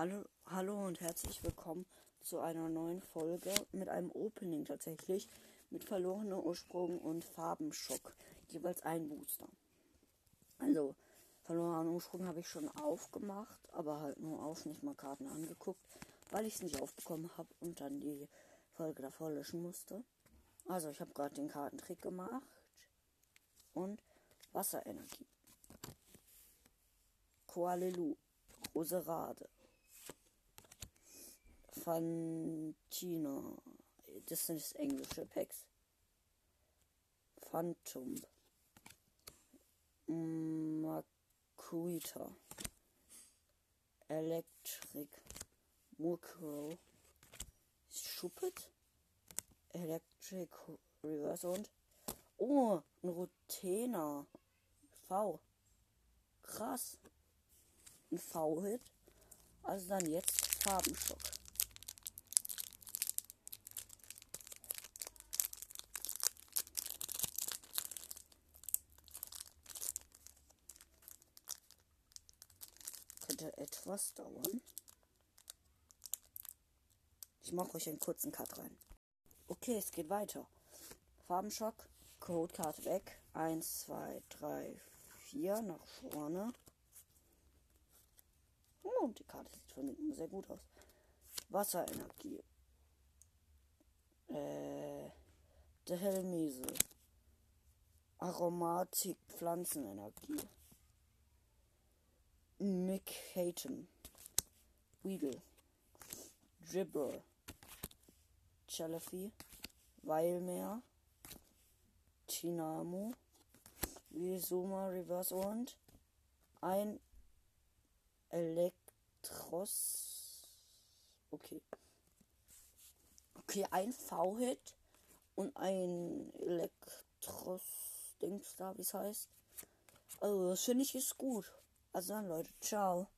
Hallo, hallo und herzlich willkommen zu einer neuen Folge mit einem Opening tatsächlich mit verlorener Ursprung und Farbenschock. Jeweils ein Booster. Also, verlorener Ursprung habe ich schon aufgemacht, aber halt nur auf, nicht mal Karten angeguckt, weil ich es nicht aufbekommen habe und dann die Folge davor löschen musste. Also, ich habe gerade den Kartentrick gemacht und Wasserenergie. Koalelu, Roserade. Fantina. Das sind das englische Packs. Phantom. Makuita. Electric. Murkrow. Schuppet. Electric Reverse und. Oh, ein Rutena. V. Krass. Ein V-Hit. Also dann jetzt Farbenschock. Könnte etwas dauern. Ich mache euch einen kurzen Cut rein. Okay, es geht weiter. Farbenschock, Codekarte weg. 1, 2, 3, 4 nach vorne. Oh, die Karte sieht von hinten sehr gut aus. Wasserenergie. Äh, der Helmese. Aromatik, Pflanzenenergie. Mick Hayton. Weedle. Dribber. Chalafi. Weilmeer. Chinamu. Rizoma Reverse und ein Elektros. Okay. Okay, ein V-Hit und ein Elektros. Dings da, wie es heißt. Also, das finde ich ist gut. Also dann, Leute, ciao.